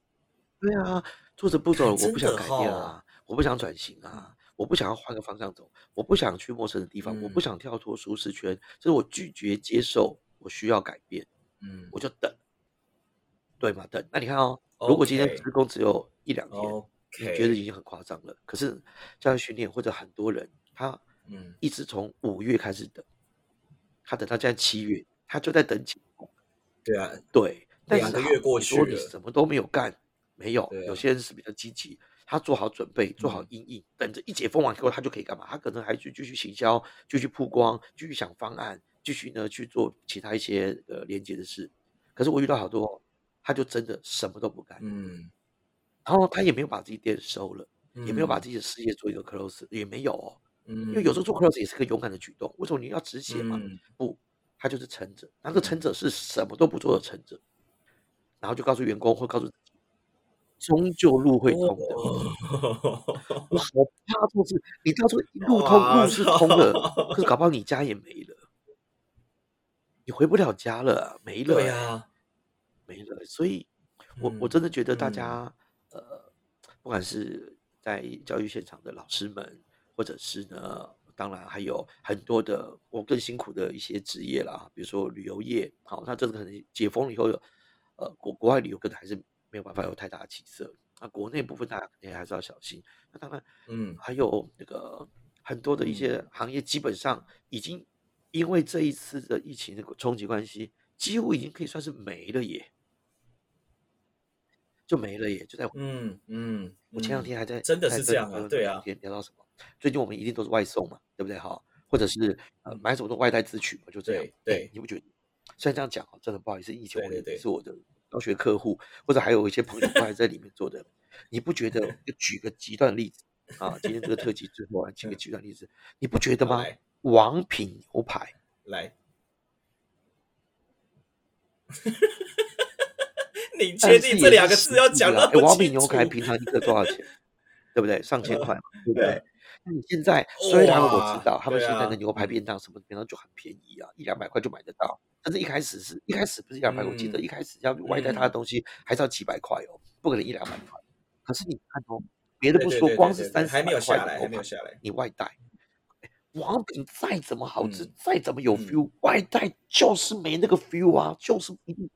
对啊，坐着不走，我不想改变啊，我不想转型啊，我不想要换个方向走，我不想去陌生的地方，我不想跳脱舒适圈，所以我拒绝接受，我需要改变。嗯，我就等，对嘛？等。那你看哦，如果今天施工只有一两天。你觉得已经很夸张了，可是教育训练或者很多人，他嗯一直从五月开始等，他等到现在七月，他就在等解封。对啊，对，两个月过去了，你什么都没有干，没有。有些人是比较积极，他做好准备，做好应应，等着一解封完以后，他就可以干嘛？他可能还去继续行销，继续曝光，继续想方案，继续呢去做其他一些呃连接的事。可是我遇到好多，他就真的什么都不干。嗯。然后他也没有把自己店收了，也没有把自己的事业做一个 close，也没有哦。嗯，因为有时候做 close 也是个勇敢的举动。为什么你要止血嘛？不，他就是撑着。那个撑着是什么都不做的撑着，然后就告诉员工或告诉终究路会通的。我好怕就是你到时候一路通，路是通的，可是搞不好你家也没了，你回不了家了，没了。对呀，没了。所以我我真的觉得大家。呃，不管是在教育现场的老师们，或者是呢，当然还有很多的我更辛苦的一些职业啦，比如说旅游业，好，那这个可能解封了以后，呃，国国外旅游可能还是没有办法有太大的起色。那国内部分大家肯定还是要小心。那当然，嗯，还有那个很多的一些行业，基本上已经因为这一次的疫情的冲击关系，几乎已经可以算是没了耶。就没了耶，就在嗯嗯，我前两天还在真的是这样啊，对啊，天聊到什么？最近我们一定都是外送嘛，对不对哈？或者是呃买什么都外带自取嘛，就这样。对，你不觉得？虽然这样讲真的不好意思，以前我也是我的教学客户，或者还有一些朋友都还在里面做的，你不觉得？举个极端例子啊，今天这个特辑最后举个极端例子，你不觉得吗？王品牛排来。你确定这两个字要讲到？王品牛排平常一个多少钱？对不对？上千块嘛，对不对？那你现在虽然我知道他们现在的牛排便当什么便当就很便宜啊，一两百块就买得到。但是一开始是一开始不是一两百，我记得一开始要外带他的东西还是要几百块哦，不可能一两百块。可是你看哦，别的不说，光是三十块的牛排，你外带，王品再怎么好吃，再怎么有 feel，外带就是没那个 feel 啊，就是一定。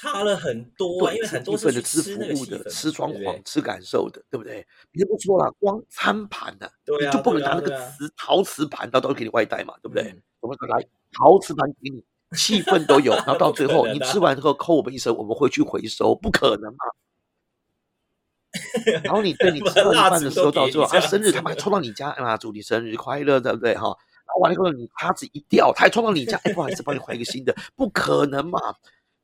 差了很多，因为很多是吃服务的、吃装潢、吃感受的，对不对？别不说了，光餐盘的，你就不能拿那个瓷陶瓷盘，到到给你外带嘛，对不对？我们来陶瓷盘给你，气氛都有，然后到最 后你吃完之后扣我们一声，我们会去回收，不可能嘛？然后你 对你吃完饭的时候，到最后啊，生日他们还冲到你家，啊，祝你生日快乐，对不对？哈，然后完了以后你叉子一掉，他还冲到你家，哎，不好意思，帮你换一个新的，不可能嘛？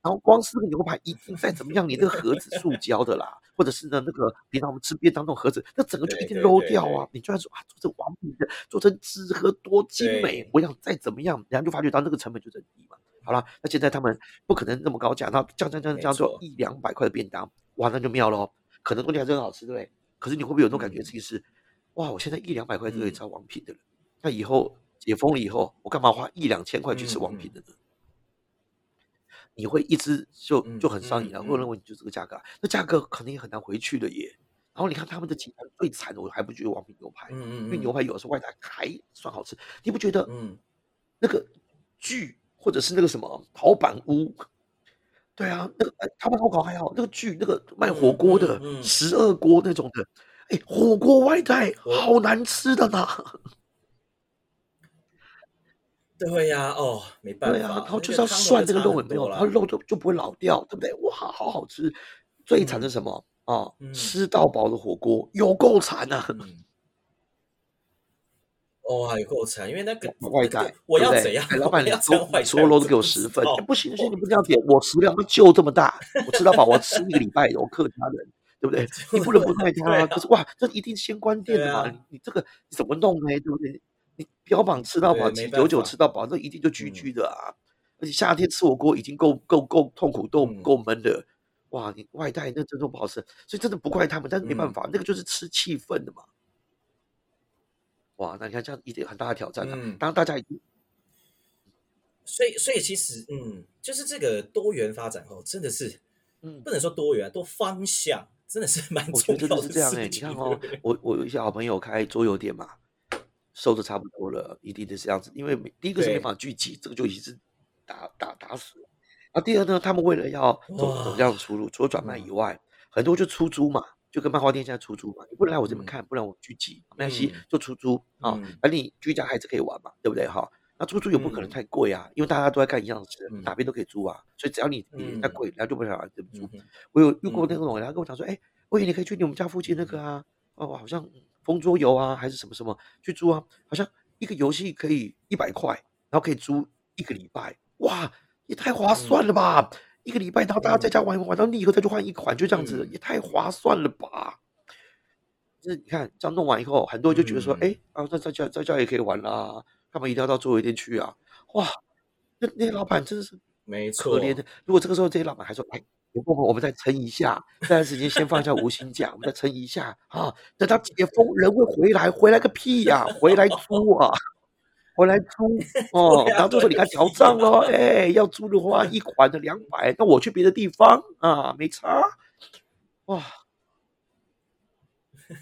然后光是那个牛排，一定再怎么样，你那个盒子塑胶的啦，或者是呢那个平常我们吃便当那种盒子，那整个就一定漏掉啊！你就算说啊，做成王品的，做成纸盒多精美，我想再怎么样，人家就发觉到那个成本就很低嘛。好了，那现在他们不可能那么高价，那降降降降做一两百块的便当，哇，那就妙喽！可能东西还是很好吃，对不对？可是你会不会有那种感觉，其实是哇，我现在一两百块就可以吃王品的了，那以后解封了以后，我干嘛花一两千块去吃王品的呢？你会一直就就很上瘾了，或者认为你就这个价格，那价格肯定也很难回去的耶。然后你看他们的集团最惨的，我还不觉得王品牛排，因为牛排有的时候外带还算好吃，你不觉得？嗯，那个剧或者是那个什么陶板屋，对啊，那个他们烧烤还好，那个剧那个卖火锅的十二锅那种的，哎，火锅外带好难吃的呢。对呀，哦，没办法，对啊，然后就是要涮这个肉没有，然后肉就就不会老掉，对不对？哇，好好吃！最惨是什么啊？吃到饱的火锅有够惨呐！哇，有够惨，因为那个外带，我要怎样？老板，你所有肉都给我十份，不行不行，你不这样点，我食量就这么大，我吃到饱，我吃一个礼拜，我客家人，对不对？你不能不带他，可是哇，这一定先关店的嘛，你你这个怎么弄呢？对不对？你标榜吃到饱，九九吃到饱，那一定就居居的啊！而且夏天吃火锅已经够够够痛苦、够够闷的，哇！你外带那真的不好吃，所以真的不怪他们，但是没办法，那个就是吃气氛的嘛。哇！那你看这样一定很大的挑战啊！当然大家已经，所以所以其实嗯，就是这个多元发展哦，真的是嗯，不能说多元，多方向真的是蛮重要的。是这样哎，你看 哦，我我有一些好朋友开桌游店嘛。收的差不多了，一定是这样子，因为没第一个是没法聚集，这个就已经是打打打死了。啊第二呢，他们为了要走走这样的出路，除了转卖以外，很多就出租嘛，就跟漫画店现在出租嘛，你不能来我这边看，不然我聚集没关系，就出租啊，而你居家还是可以玩嘛，对不对哈？那出租也不可能太贵啊，因为大家都在干一样的事，哪边都可以租啊，所以只要你你太贵，人家就不想来这边租。我有遇过那种，人家跟我讲说，哎，魏你可以去你们家附近那个啊，哦，好像。封桌游啊，还是什么什么去租啊？好像一个游戏可以一百块，然后可以租一个礼拜，哇，也太划算了吧！一个礼拜，然后大家在家玩一玩，然后你以后再去换一款，就这样子，也太划算了吧！就是你看这样弄完以后，很多人就觉得说，哎，啊，在在家在家也可以玩啦，干嘛一定要到桌游店去啊？哇，那那些老板真的是没错，可怜的。如果这个时候这些老板还说，哎。有部分我们再撑一下，这段时间先放一下无薪假，我们再撑一下啊！等到解封，人会回来，回来个屁呀！回来租啊，回来租哦。然后就说你看调账咯，哎，要租的话一款的两百，那我去别的地方啊，没差。哇，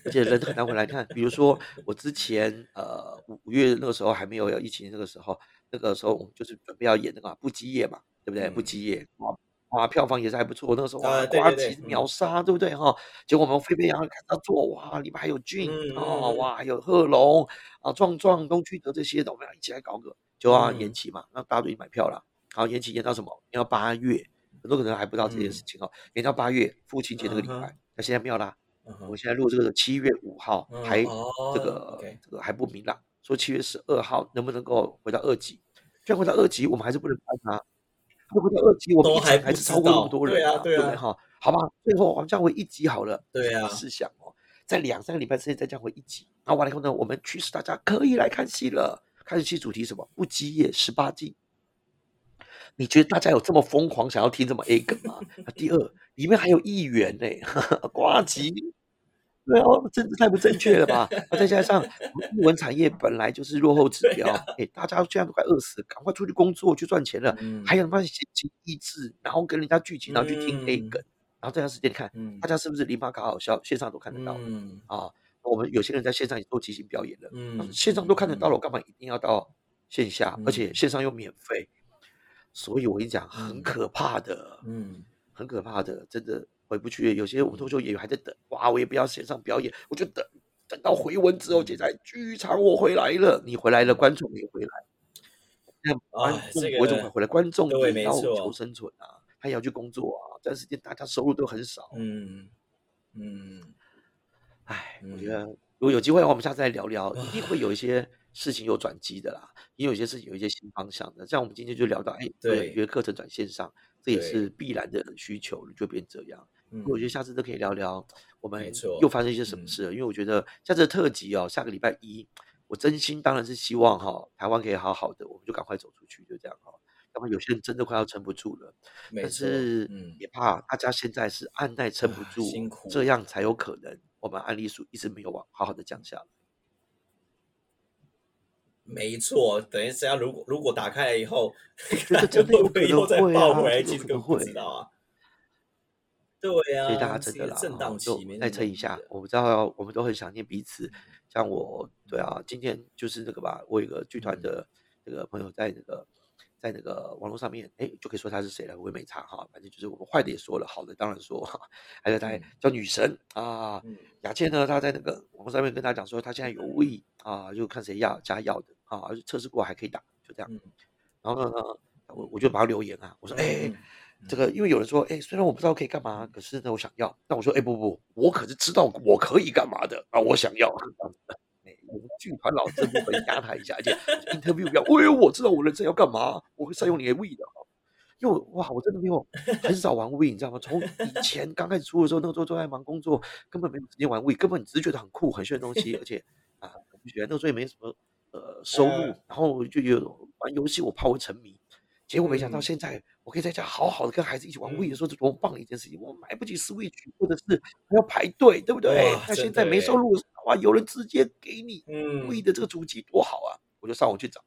而且人很难回来。看，比如说我之前呃五月那个时候还没有有疫情那个时候，那个时候我们就是准备要演那个不羁夜嘛，对不对？不羁夜哇哇，票房也是还不错。那个时候哇，瓜吉秒杀，对不对哈？结果我们飞飞扬看到做哇，里面还有俊哦，哇，还有贺龙啊，壮壮、东区德这些的，我们要一起来搞个，就要延期嘛，那大家都已经买票了。好，延期延到什么？延到八月，很多可能还不知道这件事情哦。延到八月父亲节那个礼拜，那现在没有啦。我现在录这个七月五号，还这个这个还不明朗，说七月十二号能不能够回到二级？虽然回到二级，我们还是不能拍他。回到二级，我们还还是超过那么多人啊，对不对？哈，好吧，最后我们降回一级好了。对啊，试想哦，在两三个礼拜之内再降回一级，那完了以后呢，我们驱使大家可以来看戏了。看戏主题什么？不羁夜十八禁。你觉得大家有这么疯狂想要听这么 A 梗吗？第二，里面还有议员呢，瓜吉，对哦，政治太不正确了吧？再加上日文产业本来就是落后指标，哎，大家现在都快饿死，赶快出去工作去赚钱了，还有他妈心情意志，然后跟人家剧情，然后去听 A 梗，然后这段时间看，大家是不是零八卡好笑？线上都看得到，啊，我们有些人在线上也做即兴表演了，线上都看得到了，我干嘛一定要到线下？而且线上又免费。所以我跟你讲，很可怕的，嗯，很可怕的，真的回不去。有些我脱口秀演员还在等，哇，我也不要线上表演，我就等等到回文之后，接下来剧场我回来了，你回来了，观众也回来，那观众为什么回来？观众也要求生存啊，他也要去工作啊，这段时间大家收入都很少，嗯嗯，哎，我觉得如果有机会的话，我们下次再聊聊，一定会有一些。事情有转机的啦，也有一些事情有一些新方向的。像我们今天就聊到，哎，对，约课程转线上，这也是必然的需求，就变这样。我觉得下次都可以聊聊，我们又发生一些什么事了。因为我觉得下次特辑哦，下个礼拜一，我真心当然是希望哈，台湾可以好好的，我们就赶快走出去，就这样哈。要不然有些人真的快要撑不住了，但是也怕大家现在是按耐撑不住，辛苦，这样才有可能我们案例数一直没有往好好的降下来。没错，等于是要如果如果打开了以后，会不会以后再爆回来？其实更不知道啊。对啊，所以大家真的啦，就再撑一下。我不知道，我们都很想念彼此。像我，对啊，今天就是那个吧，我有个剧团的那个朋友在那个在那个网络上面，哎，就可以说他是谁了，我也没查哈。反正就是我们坏的也说了，好的当然说。还有他叫女神啊，雅倩呢，她在那个网络上面跟他讲说，她现在有胃啊，就看谁要加药的。啊，而且测试过还可以打，就这样。然后呢，我我就把他留言啊，我说，哎，这个因为有人说，哎，虽然我不知道可以干嘛，可是呢，我想要。那我说，哎，不不，我可是知道我可以干嘛的啊，我想要。哎，我们剧团老师部分压他一下，而且 interview 要，哎呦，我知道我人生要干嘛，我会善用你的 We 的。因为哇，我真的没有很少玩 We，你知道吗？从以前刚开始出的时候，那个时候都在忙工作，根本没有时间玩 We，根本只是觉得很酷、很炫的东西，而且啊，我不觉得那个时候也没什么。呃，收入，然后就有玩游戏，我怕会沉迷。结果没想到现在，我可以在家好好的跟孩子一起玩 Wii 的时候，是多棒的一件事情。我买不起 Switch，或者是还要排队，对不对？那现在没收入，的话，有人直接给你 Wii 的这个主机，多好啊！我就上网去找，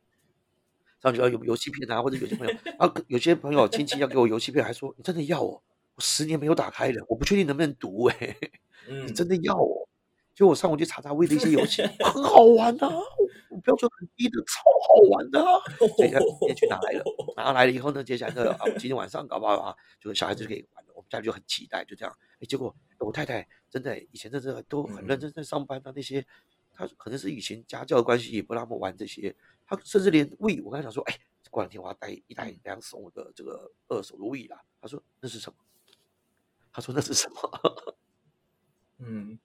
上去要有游戏片啊，或者有些朋友啊，有些朋友亲戚要给我游戏片，还说你真的要哦？我十年没有打开了，我不确定能不能读哎。你真的要哦？就我上网去查查 Wii 的一些游戏，很好玩啊。标准很低的，超好玩的。所以今去拿来了，拿来了以后呢，接下来呢，啊，今天晚上搞不好啊，就是小孩子就可以玩了。我们家就很期待，就这样。哎，结果我太太真的以前真的都很认真在上班的那些，她可能是以前家教的关系，也不让他们玩这些。她甚至连 We，我刚才讲说，哎，过两天我要带一台两手的这个二手的 We 啦。她说那是什么？她说那是什么？嗯。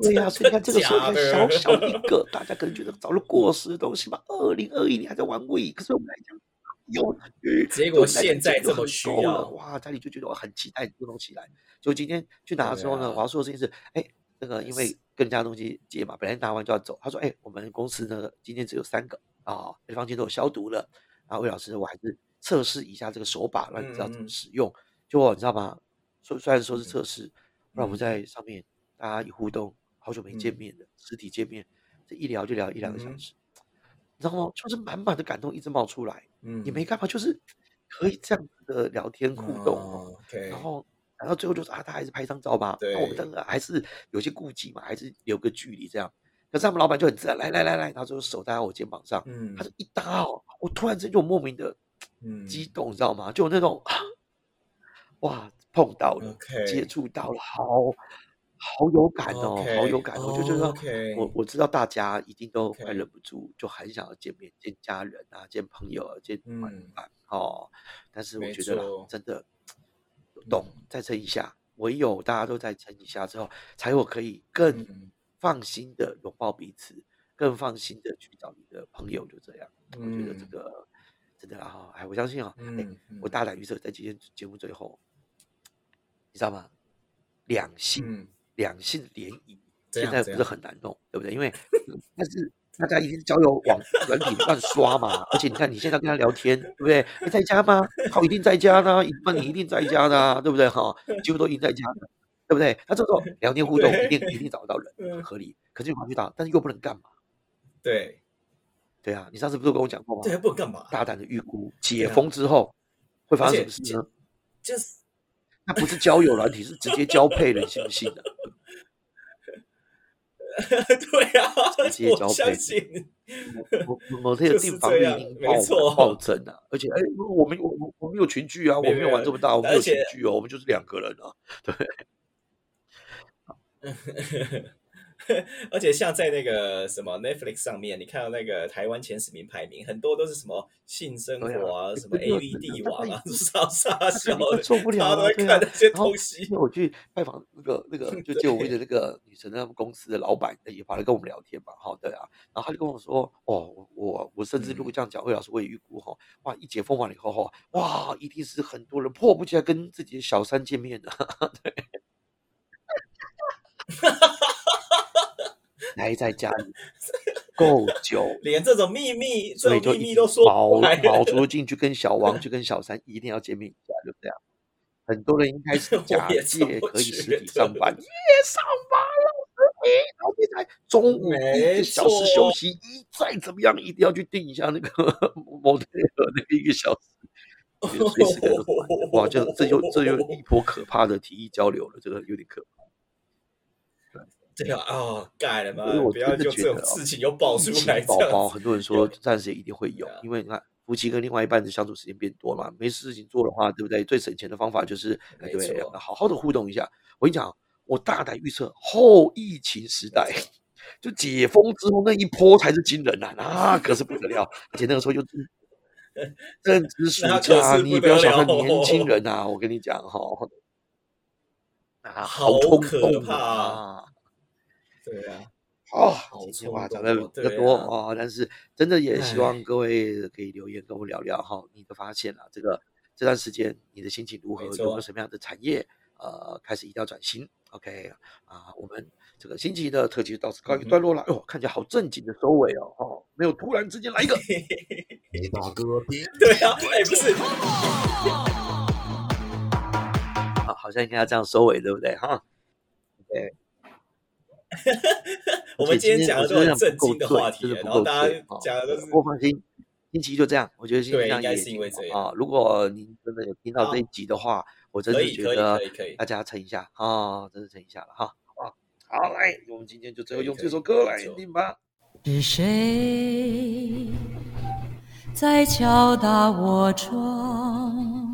对呀，所以你看这个时候，小小一个，大家可能觉得早就过时的东西嘛。二零二一年还在玩 We，可是我们来讲有，结果现在这么需要，哇，家里就觉得我很期待这东西来。就今天去拿的时候呢，我要说的事情是，哎，那个因为跟人家东西借嘛，本来拿完就要走。他说，哎，我们公司呢今天只有三个啊，每房间都有消毒了。然后魏老师，我还是测试一下这个手把，让你知道怎么使用。就你知道吗？虽虽然说是测试，不然我们在上面。大家一互动，好久没见面了，实体见面，这一聊就聊一两个小时，你知道吗？就是满满的感动一直冒出来，嗯，也没干嘛，就是可以这样子的聊天互动哦，然后然后最后就是啊，他还是拍张照吧。对，那我们当然还是有些顾忌嘛，还是留个距离这样。可是他们老板就很自然，来来来来，他就手搭在我肩膀上，嗯，他就一搭哦，我突然之间就莫名的激动，你知道吗？就有那种 哇，碰到了，接触到了，好好有感哦，好有感哦，就觉得我我知道大家一定都快忍不住，就很想要见面，见家人啊，见朋友，见同伴哦。但是我觉得真的。懂，再撑一下。唯有大家都在撑一下之后，才有可以更放心的拥抱彼此，更放心的去找你的朋友。就这样，我觉得这个真的啊，哎，我相信啊，哎，我大胆预测，在今天节目最后，你知道吗？两性两性联谊现在不是很难弄，对不对？因为 但是。大家一定交友网软体乱刷嘛，而且你看你现在跟他聊天，对不对？你在家吗？他一定在家呢，那你一定在家呢，对不对？哈，几乎都一定在家的，对不对？他这种聊天互动一定一定找得到人，很合理。可是你遇到，但是又不能干嘛？对，对啊，你上次不是跟我讲过吗？对，不能干嘛？大胆的预估解封之后会发生什么事呢？就是那不是交友软体，是直接交配的，信不信的？对啊，直接交配某某些地方一定暴暴增啊！而且，哎，我们我我我们有群聚啊，我们没有玩这么大，我们有群聚哦，我们就是两个人啊，对。而且像在那个什么 Netflix 上面，你看到那个台湾前十名排名，很多都是什么性生活啊，什么 AV 帝王啊，傻傻笑的，受不了，他都会看那些东西。我去拜访那个那个 就借我位的那个女神他们公司的老板，也跑来跟我们聊天嘛，好的啊。然后他就跟我说，哦，我我甚至如果这样讲，魏老师我也预估哈，哇，一解封完了以后哈，哇，一定是很多人迫不及待跟自己的小三见面的，对。待在家里 够久，连这种秘密，这种秘密都说毛毛出进去跟小王去跟小三一定要见面一下，就这样。很多人应该是 假借可以实体上班，耶，上班了，哎，然后现在中午一个小时休息，一再怎么样一定要去定一下那个某天轮那个一个小时，随时在。哇，这这又这又一波可怕的提议交流了，这个有点可怕。这个啊，改了嘛？不要就这种事情又爆出来。宝宝，很多人说暂时也一定会有，因为你看夫妻跟另外一半的相处时间变多了嘛，没事情做的话，对不对？最省钱的方法就是，对，好好的互动一下。我跟你讲，我大胆预测，后疫情时代就解封之后那一波才是惊人呐，那可是不得了。而且那个时候就 正值暑假，你不要小看年轻人呐，我跟你讲哈，啊，好可怕。对啊，好，今天话讲的比较多啊，但是真的也希望各位可以留言跟我聊聊哈，你的发现啊，这个这段时间你的心情如何？有没有什么样的产业呃开始一定要转型？OK 啊，我们这个星期的特辑到此告一段落了。哦，看起来好正经的收尾哦，哈，没有突然之间来一个 大哥兵，对啊，哎，不是，好，好像应该要这样收尾，对不对？哈，OK。我们今天讲的都是震惊的话题，然后大家讲的都是播放心。星期一就这样，我觉得星期一应该是因为这样啊。如果您真的有听到这一集的话，我真的觉得大家撑一下啊，真的撑一下了哈。好，好来，我们今天就最后用这首歌来定吧。是谁在敲打我窗？